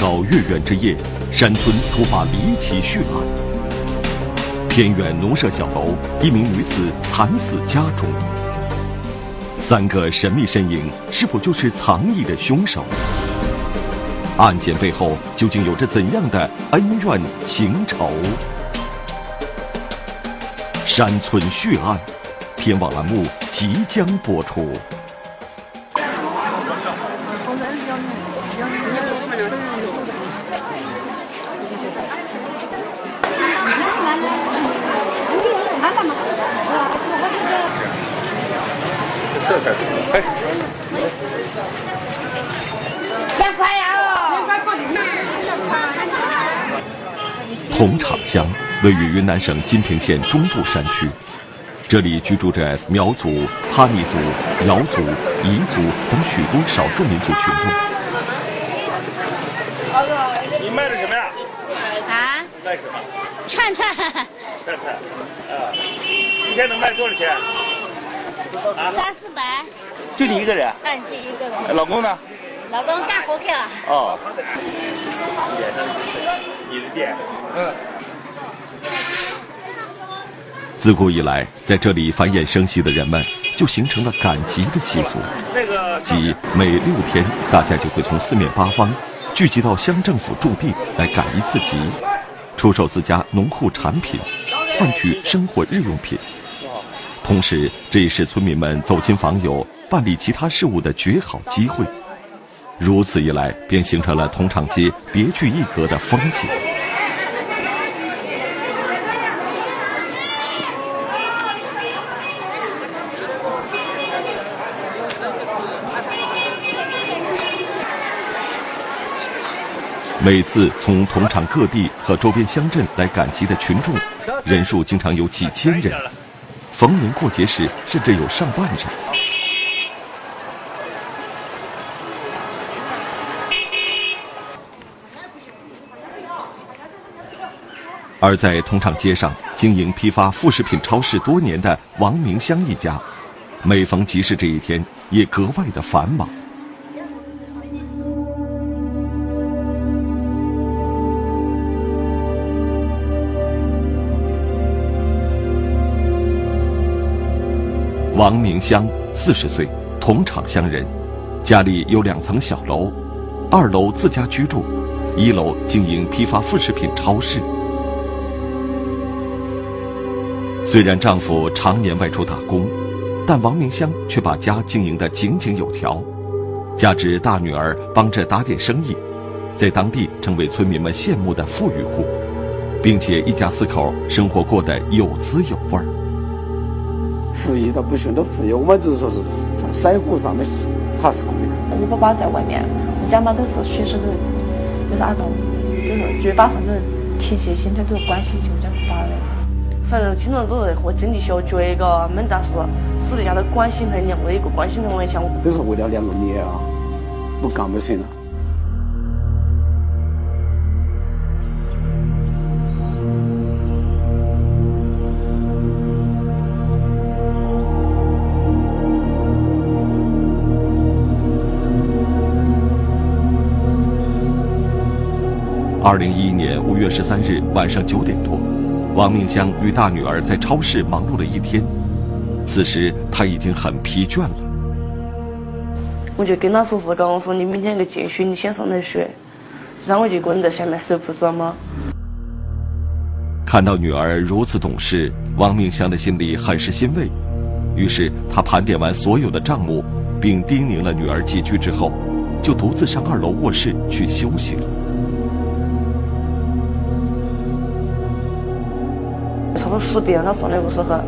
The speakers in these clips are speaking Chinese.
告月圆之夜，山村突发离奇血案。偏远农舍小楼，一名女子惨死家中。三个神秘身影，是否就是藏匿的凶手？案件背后究竟有着怎样的恩怨情仇？山村血案，天网栏目即将播出。哎，两块呀！桐场乡位于云南省金平县中部山区，这里居住着苗族、哈尼族、瑶族、彝族等许多少数民族群众。你卖的什么呀？啊？卖什么？串串。串串。啊，一天能卖多少钱？三四百，就你一个人？嗯，就一个人。老公呢？老公干活去了。哦。你的店。嗯。自古以来，在这里繁衍生息的人们，就形成了赶集的习俗。那个。即每六天，大家就会从四面八方聚集到乡政府驻地来赶一次集，出售自家农户产品，换取生活日用品。同时，这也是村民们走亲访友、办理其他事务的绝好机会。如此一来，便形成了同场街别具一格的风景。每次从同场各地和周边乡镇来赶集的群众，人数经常有几千人。逢年过节时，甚至有上万人。而在同场街上经营批发副食品超市多年的王明香一家，每逢集市这一天也格外的繁忙。王明香，四十岁，同厂乡人，家里有两层小楼，二楼自家居住，一楼经营批发副食品超市。虽然丈夫常年外出打工，但王明香却把家经营得井井有条，加之大女儿帮着打点生意，在当地成为村民们羡慕的富裕户，并且一家四口生活过得有滋有味儿。富裕倒不算得富裕，我们只是说是在生活上面还是可以的。我爸爸在外面，我家嘛都是随时都就是那种，就是嘴巴上都是贴切，心头都是关心起我家爸爸的。反正经常都是和经济小绝个，们但是私底下都关心很，我一个关心的玩笑。都是为了两个女儿啊，不干不行了。二零一一年五月十三日晚上九点多，王明香与大女儿在超市忙碌了一天，此时她已经很疲倦了。我就跟他说是个，我说你明天去进学，你先上来学，然后我就一个人在下面收铺子嘛。看到女儿如此懂事，王明香的心里很是欣慰，于是她盘点完所有的账目，并叮咛了女儿几句之后，就独自上二楼卧室去休息了。十点，他上来不是很。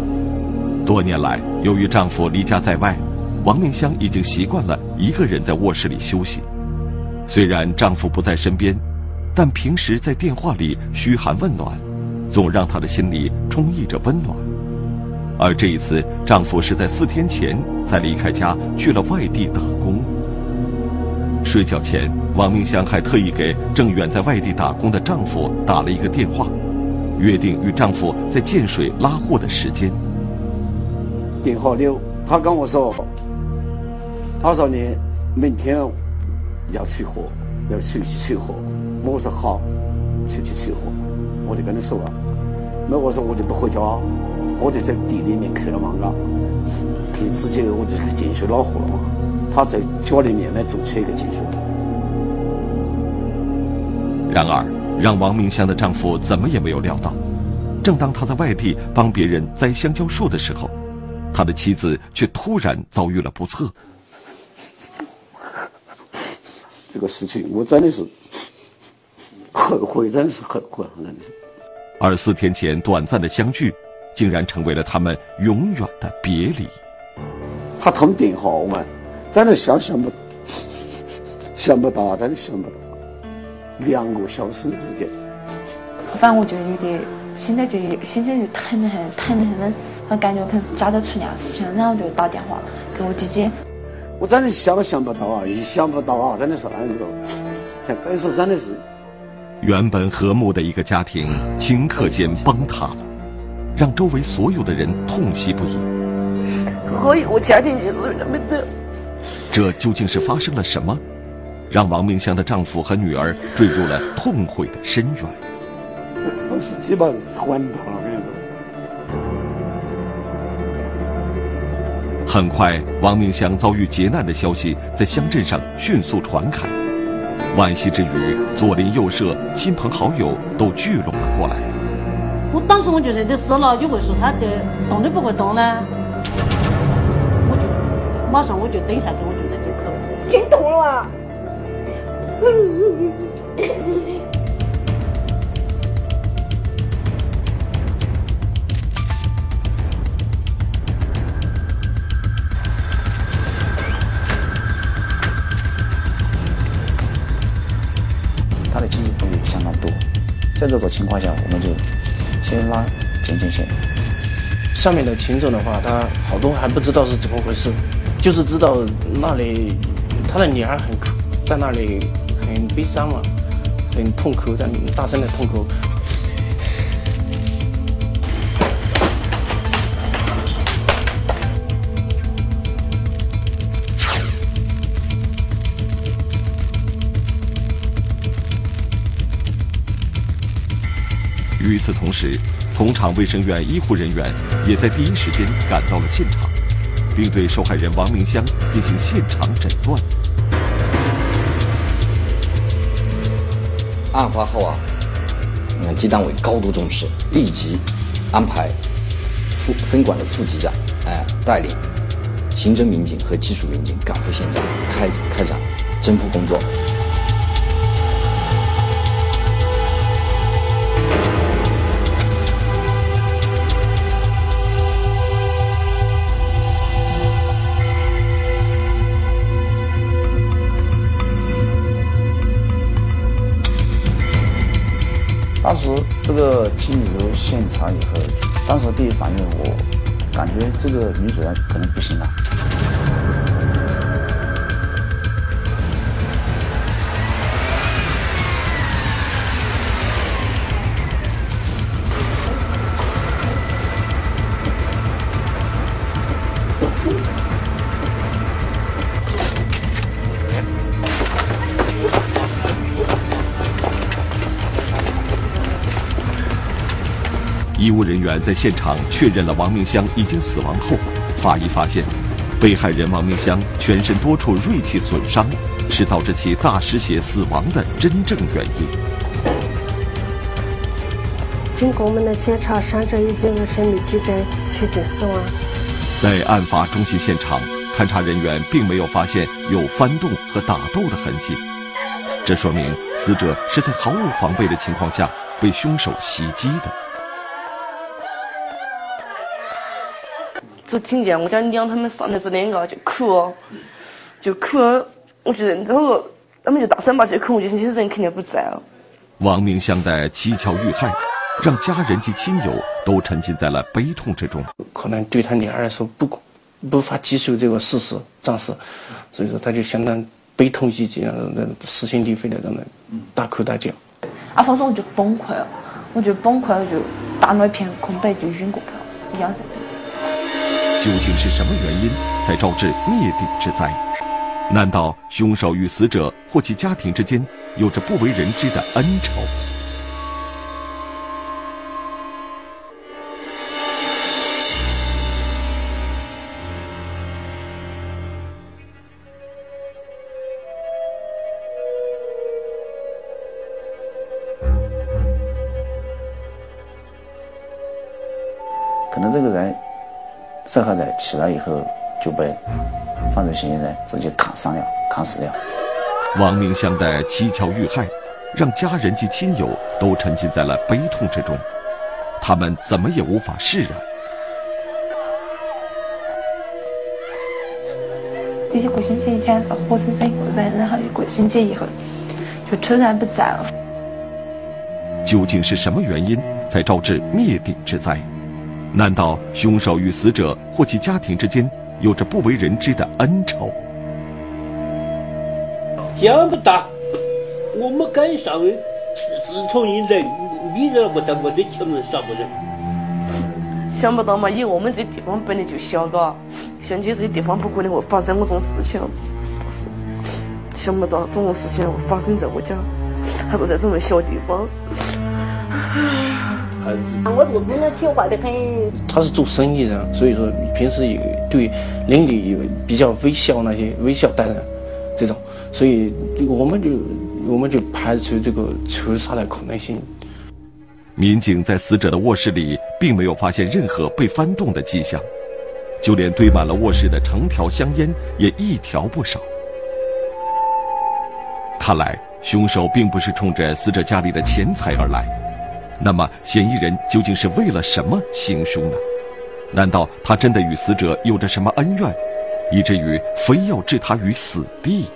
多年来，由于丈夫离家在外，王明香已经习惯了一个人在卧室里休息。虽然丈夫不在身边，但平时在电话里嘘寒问暖，总让她的心里充溢着温暖。而这一次，丈夫是在四天前才离开家去了外地打工。睡觉前，王明香还特意给正远在外地打工的丈夫打了一个电话。约定与丈夫在建水拉货的时间。电话六，他跟我说：“他说你明天要取货，要去取货。”我说好，出去取货，我就跟他说了，那我说我就不回家，我就在地里面去了嘛，嘎，去直接我就去建水拉货了嘛。他在家里面呢做起一个进水。然而，让王明香的丈夫怎么也没有料到，正当他在外地帮别人栽香蕉树的时候，他的妻子却突然遭遇了不测。这个事情我真的是后悔，真的是后悔，真的四天前短暂的相聚，竟然成为了他们永远的别离。他通电话，我们真的想想不，想不到，真的想不到，两个小时时间。反正我就有点，心里就心里就疼得很，疼得很的，我感觉可能是家头出点事情，然后就打电话给我姐姐。我真的想都想不到啊！一想不到啊！真的是那时候，那时候真的是。原本和睦的一个家庭，顷刻间崩塌了，让周围所有的人痛惜不已。可以，我家庭就是没得。这究竟是发生了什么，让王明香的丈夫和女儿坠入了痛悔的深渊？我是基本上昏倒了，跟你说。很快，王明香遭遇劫难的消息在乡镇上迅速传开。惋惜之余，左邻右舍、亲朋好友都聚拢了过来。我当时我就认得死了，就会说他的动都不会动呢。我就马上我就蹲下去，我就在那哭。心痛了。他的经济动力相当多在这种情况下，我们就先拉检警线。上面的群众的话，他好多还不知道是怎么回事，就是知道那里他的女儿很，在那里很悲伤嘛，很痛哭，在大声的痛哭。与此同时，同场卫生院医护人员也在第一时间赶到了现场，并对受害人王明香进行现场诊断。案发后啊，嗯，鸡单位高度重视，立即安排副分管的副局长，哎，带领刑侦民警和技术民警赶赴现场，开开展侦破工作。这个进入现场以后，当时第一反应，我感觉这个女主人可能不行了。务人员在现场确认了王明香已经死亡后，法医发现，被害人王明香全身多处锐器损伤，是导致其大失血死亡的真正原因。经过我们的检查，伤者已经无生命体征，确定死亡。在案发中心现场，勘查人员并没有发现有翻动和打斗的痕迹，这说明死者是在毫无防备的情况下被凶手袭击的。只听见我家娘他们上来这两个就哭，就哭，我就认这个，他们就大声骂起哭，我就这些人肯定不在了。王明香的蹊跷遇害，让家人及亲友都沉浸在了悲痛之中。可能对他女儿来说不无法接受这个事实暂时，所以说他就相当悲痛欲绝，那撕心裂肺的在那大哭大叫。啊，反正我就崩溃了，我就崩溃了，就大脑一片空白，就晕过去了，一样在。究竟是什么原因才招致灭顶之灾？难道凶手与死者或其家庭之间有着不为人知的恩仇？受害者起来以后就被犯罪嫌疑人直接砍伤了、砍死了。王明香的蹊跷遇害，让家人及亲友都沉浸在了悲痛之中，他们怎么也无法释然。一个星期以前是活生生一个人，然后一个星期以后就突然不在了。究竟是什么原因才招致灭顶之灾？难道凶手与死者或其家庭之间有着不为人知的恩仇？想不到，我们赶上自从现在你认不得我的前面啥不人？想不到嘛，因为我们这地方本来就小，嘎，像你这些地方不可能会发生我这种事情，但是想不到这种事情会发生在我家，还是在这么小地方。我这个姑娘听话的很。他是做生意的，所以说平时也对邻里有比较微笑那些微笑待人，这种，所以我们就我们就排除这个仇杀的可能性。民警在死者的卧室里并没有发现任何被翻动的迹象，就连堆满了卧室的成条香烟也一条不少。看来凶手并不是冲着死者家里的钱财而来。那么，嫌疑人究竟是为了什么行凶呢？难道他真的与死者有着什么恩怨，以至于非要置他于死地？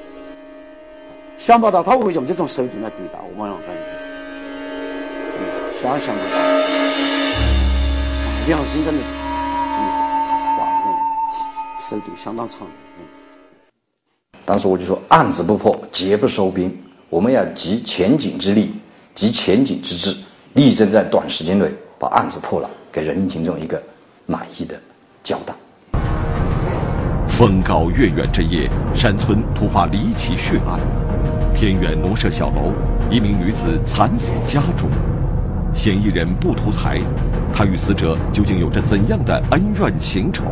想不到他会用这种手段来对待我们，感觉真的是想象不到，良心真的，真的是坏人，手段相当残忍。当时我就说，案子不破，绝不收兵。我们要集全警之力，集全警之智。力争在短时间内把案子破了，给人民群众一个满意的交代。风高月圆之夜，山村突发离奇血案，偏远农舍小楼，一名女子惨死家中，嫌疑人不图财，他与死者究竟有着怎样的恩怨情仇？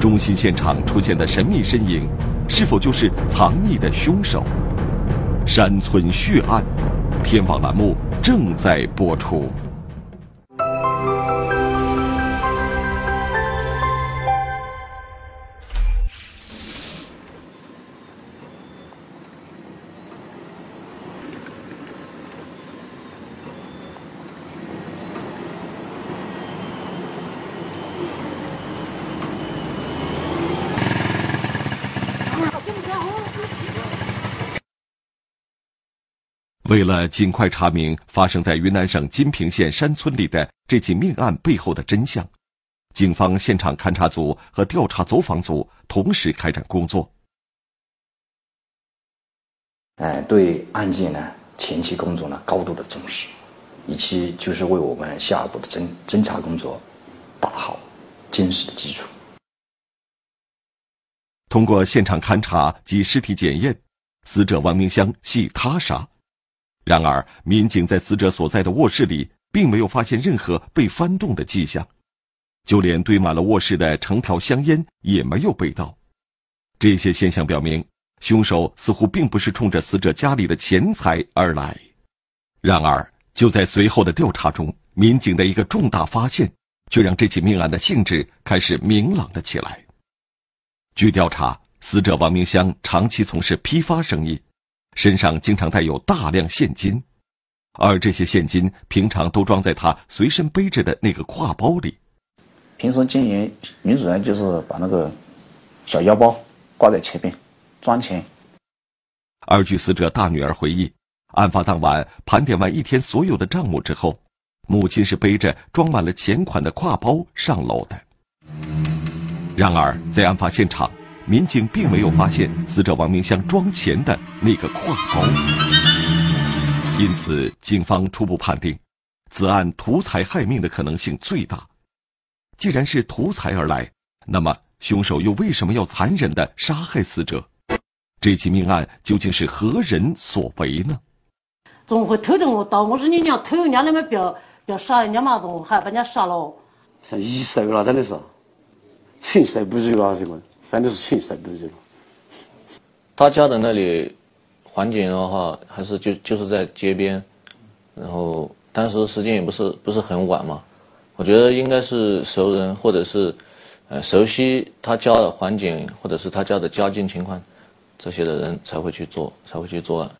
中心现场出现的神秘身影，是否就是藏匿的凶手？山村血案。天网栏目正在播出。为了尽快查明发生在云南省金平县山村里的这起命案背后的真相，警方现场勘查组和调查走访组同时开展工作。哎，对案件呢前期工作呢高度的重视，以及就是为我们下一步的侦侦查工作打好坚实的基础。通过现场勘查及尸体检验，死者王明香系他杀。然而，民警在死者所在的卧室里，并没有发现任何被翻动的迹象，就连堆满了卧室的成条香烟也没有被盗。这些现象表明，凶手似乎并不是冲着死者家里的钱财而来。然而，就在随后的调查中，民警的一个重大发现，却让这起命案的性质开始明朗了起来。据调查，死者王明香长期从事批发生意。身上经常带有大量现金，而这些现金平常都装在他随身背着的那个挎包里。平时经营女主人就是把那个小腰包挂在前面装钱。而据死者大女儿回忆，案发当晚盘点完一天所有的账目之后，母亲是背着装满了钱款的挎包上楼的。然而在案发现场。民警并没有发现死者王明香装钱的那个挎包，因此警方初步判定，此案图财害命的可能性最大。既然是图财而来，那么凶手又为什么要残忍的杀害死者？这起命案究竟是何人所为呢？怎么会偷这么刀？我说你娘偷，人家那么不要不要杀人家嘛，怎么还把人家杀了？像一世了，真的是，情色不如了，这个真的是情色不如了。他家的那里环境的话，还是就就是在街边，然后当时时间也不是不是很晚嘛，我觉得应该是熟人或者是呃熟悉他家的环境或者是他家的家境情况这些的人才会去做才会去作案。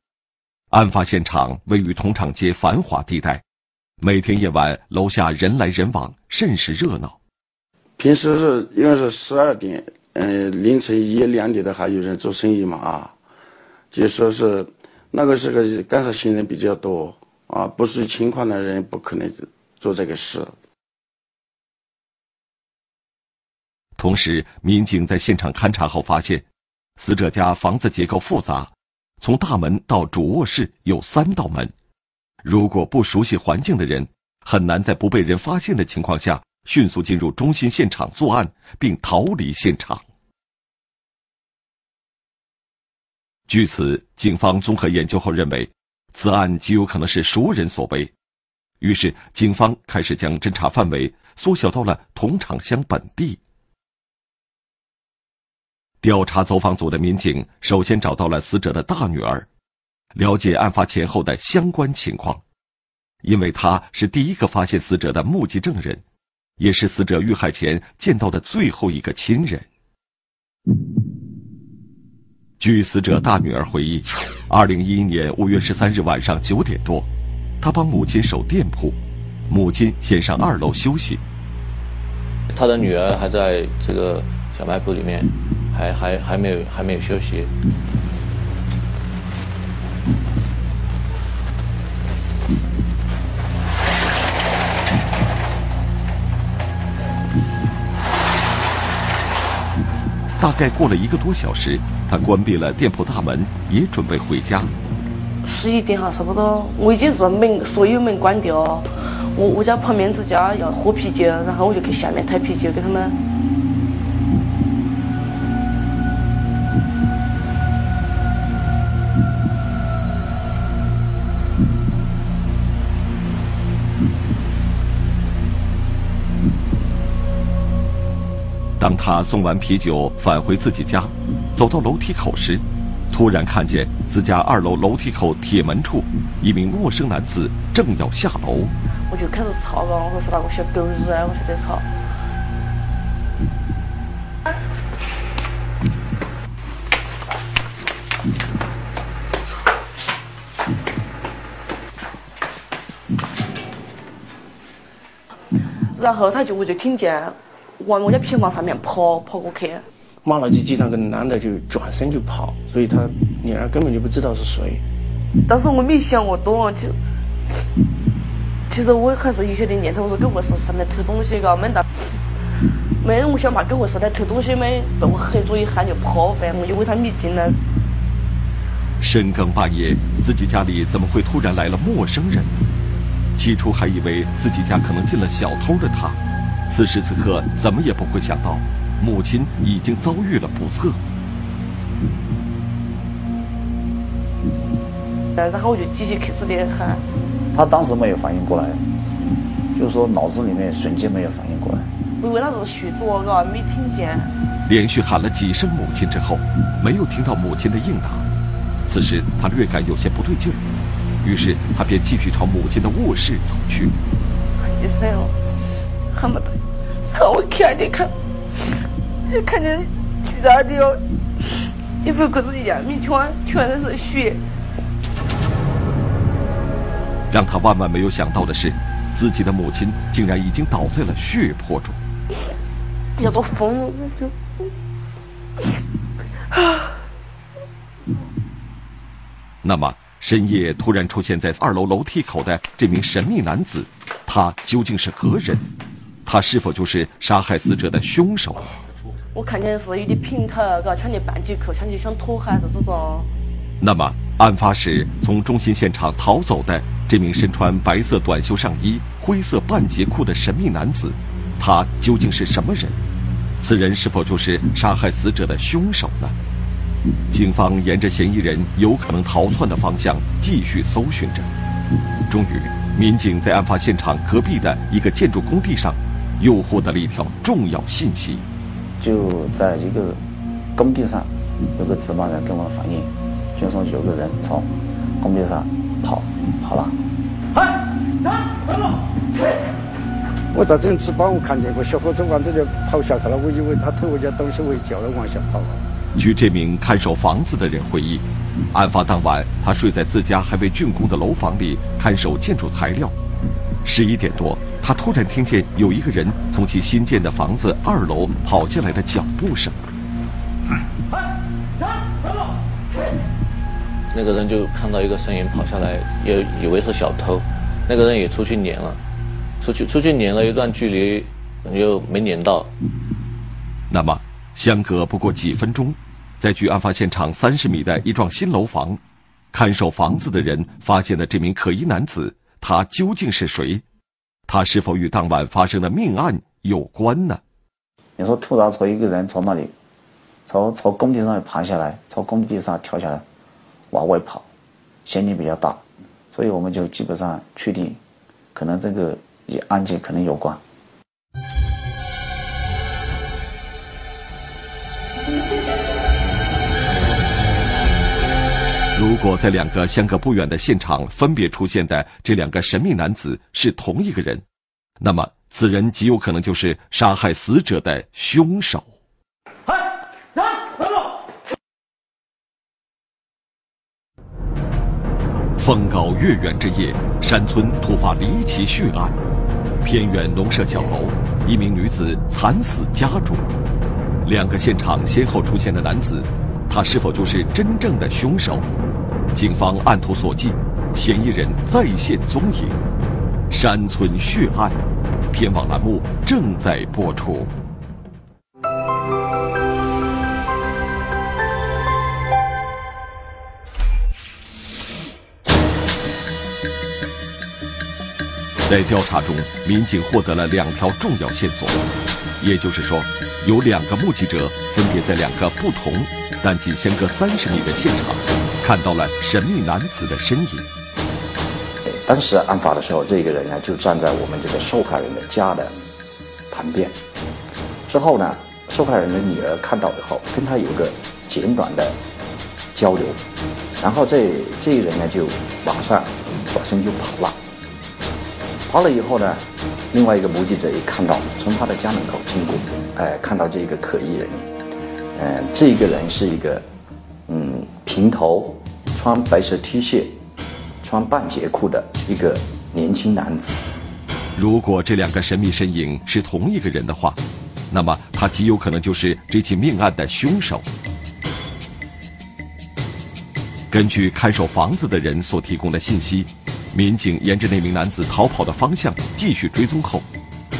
案发现场位于同厂街繁华地带，每天夜晚楼下人来人往，甚是热闹。平时是应该是十二点。嗯，凌晨一两点的还有人做生意嘛啊，就说是那个时候赶上行人比较多啊，不是情况的人不可能做这个事。同时，民警在现场勘查后发现，死者家房子结构复杂，从大门到主卧室有三道门，如果不熟悉环境的人，很难在不被人发现的情况下。迅速进入中心现场作案，并逃离现场。据此，警方综合研究后认为，此案极有可能是熟人所为。于是，警方开始将侦查范围缩小到了同厂乡本地。调查走访组的民警首先找到了死者的大女儿，了解案发前后的相关情况，因为她是第一个发现死者的目击证人。也是死者遇害前见到的最后一个亲人。据死者大女儿回忆，二零一一年五月十三日晚上九点多，她帮母亲守店铺，母亲先上二楼休息。她的女儿还在这个小卖部里面，还还还没有还没有休息。大概过了一个多小时，他关闭了店铺大门，也准备回家。十一点哈，差不多，我已经是门所有门关掉。我我家旁边这家要喝啤酒，然后我就去下面抬啤酒给他们。当他送完啤酒返回自己家，走到楼梯口时，突然看见自家二楼楼梯口铁门处一名陌生男子正要下楼。我就开始吵了，我说是那个小狗日啊，我就在吵。然后他就我就听见。往我家平房上面跑，跑过去，骂了几句，那个男的就转身就跑，所以他女儿根本就不知道是谁。但是我没想我多，就其实我还是有些的念头，我说狗会是上来偷东西嘎，没得，没人我想把狗会是来偷东西没，被我黑住一喊就跑反正，我就为他没劲了。深更半夜，自己家里怎么会突然来了陌生人呢？起初还以为自己家可能进了小偷的他。此时此刻，怎么也不会想到，母亲已经遭遇了不测。然后我就继续开始的喊。他当时没有反应过来，就是说脑子里面瞬间没有反应过来。我以为那是虚作，嘎，没听见。连续喊了几声母亲之后，没有听到母亲的应答。此时他略感有些不对劲儿，于是他便继续朝母亲的卧室走去。几声，喊不得。看我看的看，就看见巨大的哦，衣服裤子一样，米圈全都是血。让他万万没有想到的是，自己的母亲竟然已经倒在了血泊中。要做疯了！那就。啊那么，深夜突然出现在二楼楼梯口的这名神秘男子，他究竟是何人？他是否就是杀害死者的凶手？我看见是有点平头，嘎，穿的半截裤，穿的像拖鞋子这种。那么，案发时从中心现场逃走的这名身穿白色短袖上衣、灰色半截裤的神秘男子，他究竟是什么人？此人是否就是杀害死者的凶手呢？警方沿着嫌疑人有可能逃窜的方向继续搜寻着。终于，民警在案发现场隔壁的一个建筑工地上，又获得了一条重要信息。就在一个工地上，有个值班人跟我反映，就说有个人从工地上跑跑了。我在这值班，我看见个小伙子往这里跑下去了，我以为他偷我家东西，我叫他往下跑。据这名看守房子的人回忆，案发当晚，他睡在自家还未竣工的楼房里看守建筑材料。十一点多，他突然听见有一个人从其新建的房子二楼跑进来的脚步声。那个人就看到一个身影跑下来，也以为是小偷。那个人也出去撵了，出去出去撵了一段距离，又没撵到。那么，相隔不过几分钟，在距案发现场三十米的一幢新楼房，看守房子的人发现了这名可疑男子，他究竟是谁？他是否与当晚发生的命案有关呢？你说突然从一个人从那里，从从工地上爬下来，从工地上跳下来，往外跑，嫌疑比较大。所以我们就基本上确定，可能这个与案件可能有关。如果在两个相隔不远的现场分别出现的这两个神秘男子是同一个人，那么此人极有可能就是杀害死者的凶手。风高月圆之夜，山村突发离奇血案。偏远农舍小楼，一名女子惨死家中。两个现场先后出现的男子，他是否就是真正的凶手？警方按图索骥，嫌疑人再现踪影。山村血案，天网栏目正在播出。在调查中，民警获得了两条重要线索，也就是说，有两个目击者分别在两个不同但仅相隔三十米的现场，看到了神秘男子的身影。当时案发的时候，这个人呢就站在我们这个受害人的家的旁边。之后呢，受害人的女儿看到以后，跟他有个简短的交流，然后这这个人呢就马上转身就跑了。跑了以后呢，另外一个目击者也看到，从他的家门口经过，哎，看到这个可疑人影，嗯，这个人是一个，嗯，平头，穿白色 T 恤，穿半截裤的一个年轻男子。如果这两个神秘身影是同一个人的话，那么他极有可能就是这起命案的凶手。根据看守房子的人所提供的信息。民警沿着那名男子逃跑的方向继续追踪后，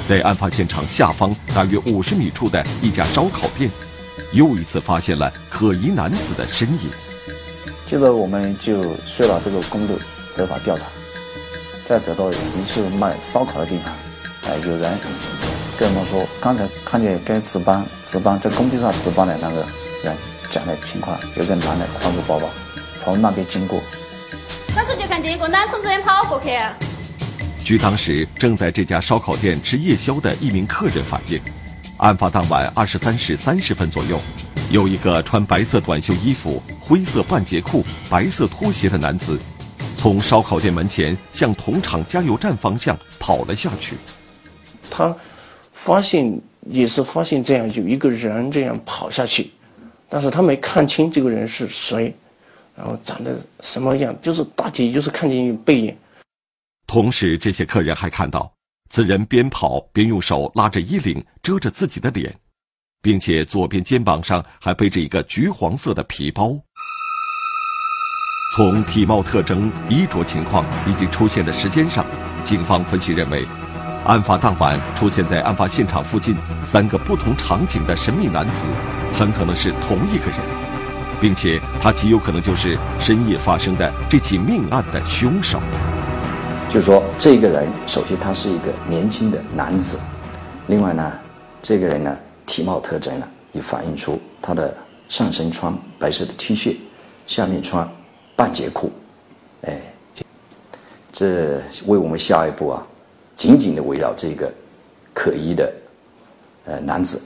在案发现场下方大约五十米处的一家烧烤店，又一次发现了可疑男子的身影。接着，我们就顺了这个公路走访调查，再走到一处卖烧烤的地方，哎，有人跟我们说，刚才看见该值班值班在工地上值班的那个人讲的情况，有个男的挎个包包从那边经过。当时就看见一个男从这边跑过去。据当时正在这家烧烤店吃夜宵的一名客人反映，案发当晚二十三时三十分左右，有一个穿白色短袖衣服、灰色半截裤、白色拖鞋的男子，从烧烤店门前向同厂加油站方向跑了下去。他发现也是发现这样有一个人这样跑下去，但是他没看清这个人是谁。然后长得什么样？就是大体就是看见背影。同时，这些客人还看到此人边跑边用手拉着衣领遮着自己的脸，并且左边肩膀上还背着一个橘黄色的皮包。从体貌特征、衣着情况以及出现的时间上，警方分析认为，案发当晚出现在案发现场附近三个不同场景的神秘男子，很可能是同一个人。并且他极有可能就是深夜发生的这起命案的凶手。就是说，这个人首先他是一个年轻的男子，另外呢，这个人呢体貌特征呢也反映出他的上身穿白色的 T 恤，下面穿半截裤，哎，这为我们下一步啊，紧紧的围绕这个可疑的呃男子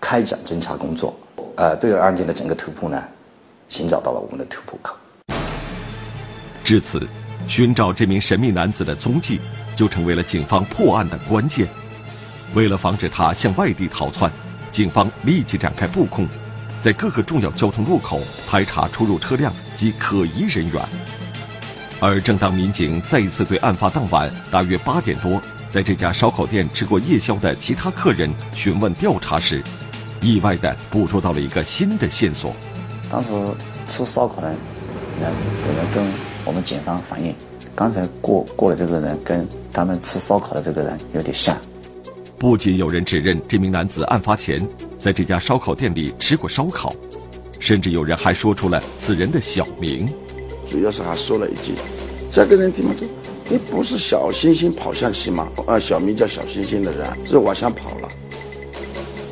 开展侦查工作，呃，对案件的整个突破呢，寻找到了我们的突破口。至此，寻找这名神秘男子的踪迹，就成为了警方破案的关键。为了防止他向外地逃窜，警方立即展开布控，在各个重要交通路口排查出入车辆及可疑人员。而正当民警再一次对案发当晚大约八点多在这家烧烤店吃过夜宵的其他客人询问调查时，意外地捕捉到了一个新的线索。当时吃烧烤的人有人跟我们警方反映，刚才过过的这个人跟他们吃烧烤的这个人有点像。不仅有人指认这名男子案发前在这家烧烤店里吃过烧烤，甚至有人还说出了此人的小名。主要是还说了一句：“这个人怎么说？你不是小星星跑下去吗？啊，小名叫小星星的人是往下跑了。”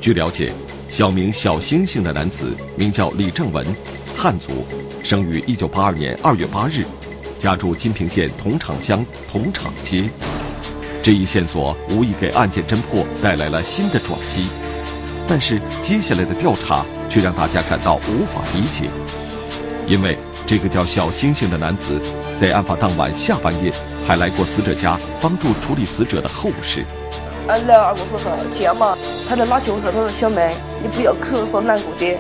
据了解，小名小星星的男子名叫李正文，汉族，生于一九八二年二月八日，家住金平县桐场乡桐场街。这一线索无疑给案件侦破带来了新的转机，但是接下来的调查却让大家感到无法理解，因为这个叫小星星的男子，在案发当晚下半夜还来过死者家帮助处理死者的后事。来二个时候见嘛，他在拉救护车，他说小妹，你不要哭，说难过的，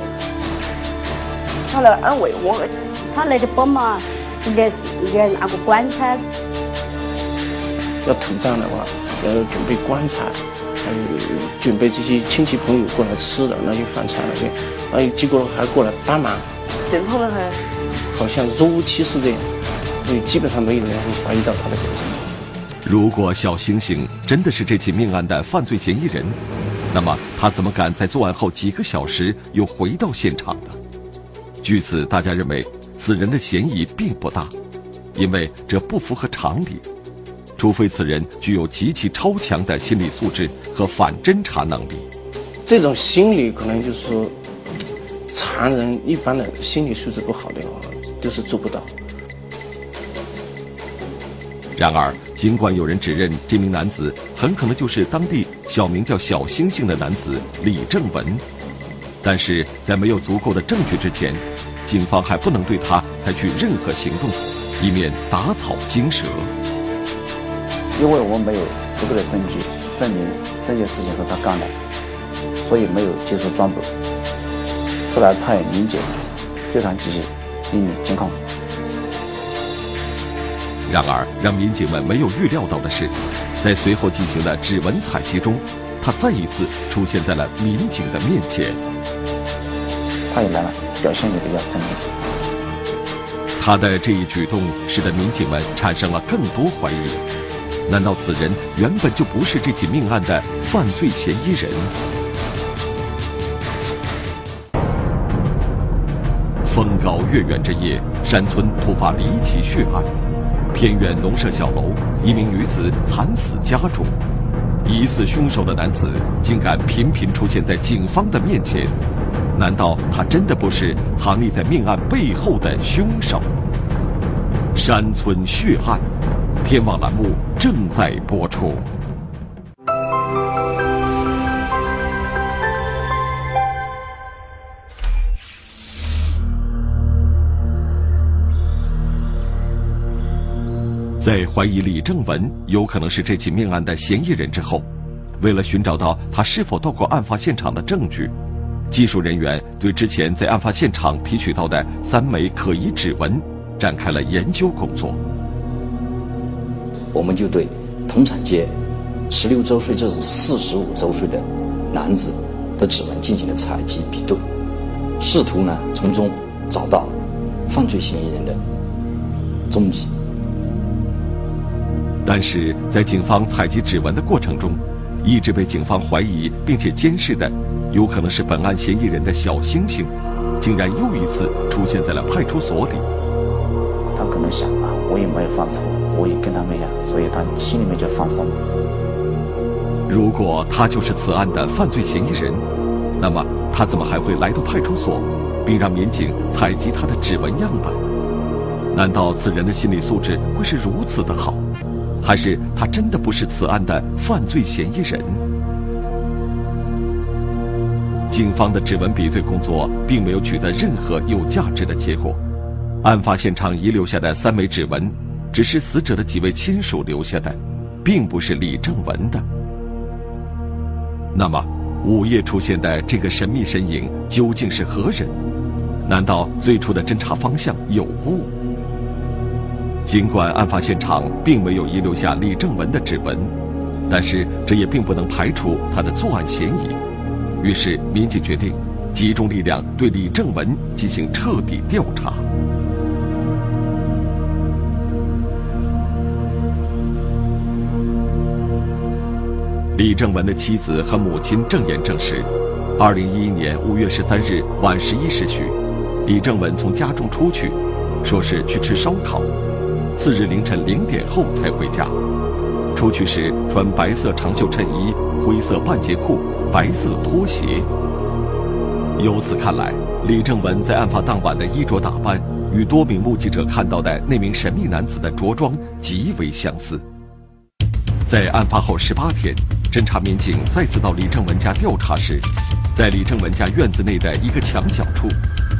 他来安慰我。他来的帮忙，应该是应该拿个棺材。要土葬的话，要准备棺材，还有准备这些亲戚朋友过来吃的那些饭菜那些，还有结果还过来帮忙，正常的很，好像若无其事这样，所以基本上没有人会怀疑到他的头上。如果小星星真的是这起命案的犯罪嫌疑人，那么他怎么敢在作案后几个小时又回到现场呢？据此，大家认为此人的嫌疑并不大，因为这不符合常理。除非此人具有极其超强的心理素质和反侦查能力，这种心理可能就是常人一般的心理素质不好的话，就是做不到。然而，尽管有人指认这名男子很可能就是当地小名叫小星星的男子李正文，但是在没有足够的证据之前，警方还不能对他采取任何行动，以免打草惊蛇。因为我们没有足够的证据证明这件事情是他干的，所以没有及时抓捕。后来派民警对他进行秘密监控。然而，让民警们没有预料到的是，在随后进行的指纹采集中，他再一次出现在了民警的面前。他也来了，表现也比较镇定。他的这一举动使得民警们产生了更多怀疑。难道此人原本就不是这起命案的犯罪嫌疑人？风高月圆之夜，山村突发离奇血案，偏远农舍小楼，一名女子惨死家中，疑似凶手的男子竟敢频频出现在警方的面前，难道他真的不是藏匿在命案背后的凶手？山村血案。天网栏目正在播出。在怀疑李正文有可能是这起命案的嫌疑人之后，为了寻找到他是否到过案发现场的证据，技术人员对之前在案发现场提取到的三枚可疑指纹展开了研究工作。我们就对同产街十六周岁至四十五周岁的男子的指纹进行了采集比对，试图呢从中找到犯罪嫌疑人的踪迹。但是在警方采集指纹的过程中，一直被警方怀疑并且监视的，有可能是本案嫌疑人的小星星，竟然又一次出现在了派出所里。他可能想啊，我也没有犯错。我也跟他们一样，所以他心里面就放松了。如果他就是此案的犯罪嫌疑人，那么他他怎么还会来到派出所，并让民警采集他的指纹样本？难道此人的心理素质会是如此的好，还是他真的不是此案的犯罪嫌疑人？警方的指纹比对工作并没有取得任何有价值的结果，案发现场遗留下的三枚指纹，只是死者的几位亲属留下的，并不是李正文的。那么，午夜出现的这个神秘身影究竟是何人？难道最初的侦查方向有误？尽管案发现场并没有遗留下李正文的指纹，但是这也并不能排除他的作案嫌疑。于是，民警决定集中力量对李正文进行彻底调查。李正文的妻子和母亲证言证实，二零一一年五月十三日晚十一时许，李正文从家中出去，说是去吃烧烤。次日凌晨零点后才回家。出去时穿白色长袖衬衣、灰色半截裤、白色拖鞋。由此看来，李正文在案发当晚的衣着打扮与多名目击者看到的那名神秘男子的着装极为相似。在案发后十八天。侦查民警再次到李正文家调查时，在李正文家院子内的一个墙角处，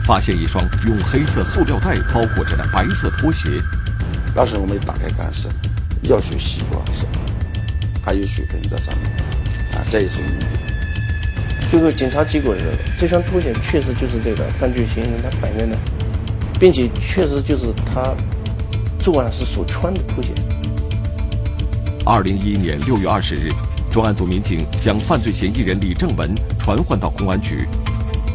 发现一双用黑色塑料袋包裹着的白色拖鞋。当时我们打开看是药水吸管是，还有水分在上面，啊，这也是一点。最后检查结果是，这双拖鞋确实就是这个犯罪嫌疑人他本人的，并且确实就是他作案时所穿的拖鞋。二零一一年六月二十日。专案组民警将犯罪嫌疑人李正文传唤到公安局。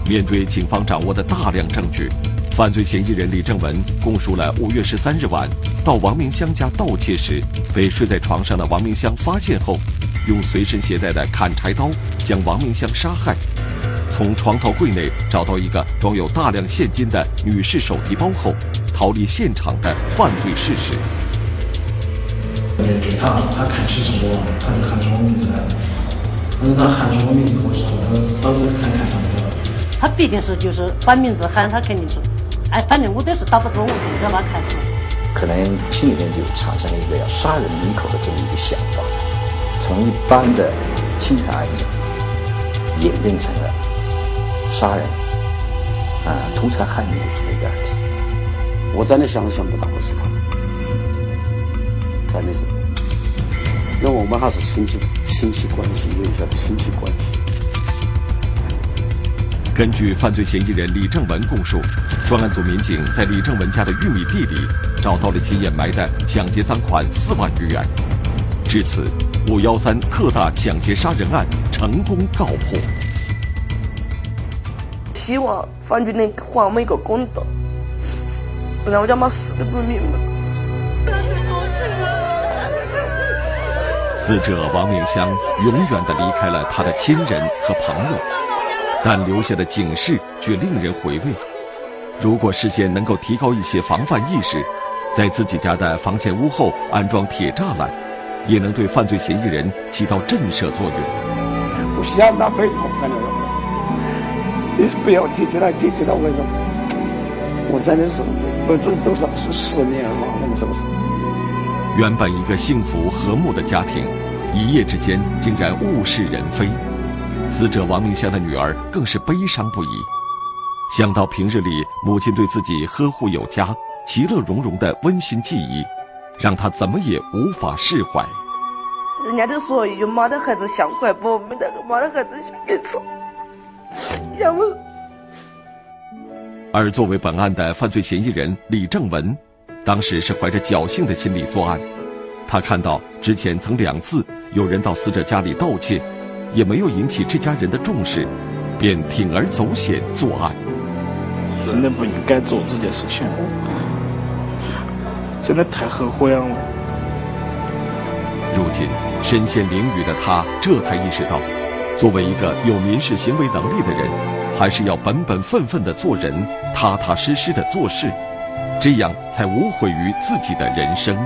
面对警方掌握的大量证据，犯罪嫌疑人李正文供述了五月十三日晚到王明香家盗窃时，被睡在床上的王明香发现后，用随身携带的砍柴刀将王明香杀害。从床头柜内找到一个装有大量现金的女士手提包后，逃离现场的犯罪事实。他，他看是什么，他就喊出我名字来。但是他喊出我名字的时候，他刀子看看上面了。他必定是就是把名字喊，他肯定是，哎，反正我都是打不通，我就要把他砍死。可能心里面就产生了一个要杀人灭口的这么一个想法，从一般的轻残案件演变成了杀人、啊图财害命的这么一个案件。我真的想想不到是他。真的是，那我们还是亲戚亲戚关系，有一些亲戚关系。根据犯罪嫌疑人李正文供述，专案组民警在李正文家的玉米地里找到了其掩埋的抢劫赃款四万余元。至此，五幺三特大抢劫杀人案成功告破。希望法律能还我们一个公道，不然我家妈死的不瞑目。死者王明香永远的离开了他的亲人和朋友，但留下的警示却令人回味。如果事先能够提高一些防范意识，在自己家的房前屋后安装铁栅栏，也能对犯罪嫌疑人起到震慑作用。我想到背痛了，你是不要提起来，提起来为什么？我真的是不知多少是十年了，你是不是？原本一个幸福和睦的家庭，一夜之间竟然物是人非。死者王明香的女儿更是悲伤不已。想到平日里母亲对自己呵护有加、其乐融融的温馨记忆，让他怎么也无法释怀。人家都说有妈的孩子像块宝，没那个妈的孩子像根草。要么。而作为本案的犯罪嫌疑人李正文。当时是怀着侥幸的心理作案，他看到之前曾两次有人到死者家里盗窃，也没有引起这家人的重视，便铤而走险作案。真的不应该做这件事情，真的太后悔了。如今身陷囹圄的他，这才意识到，作为一个有民事行为能力的人，还是要本本分分的做人，踏踏实实的做事。这样才无悔于自己的人生。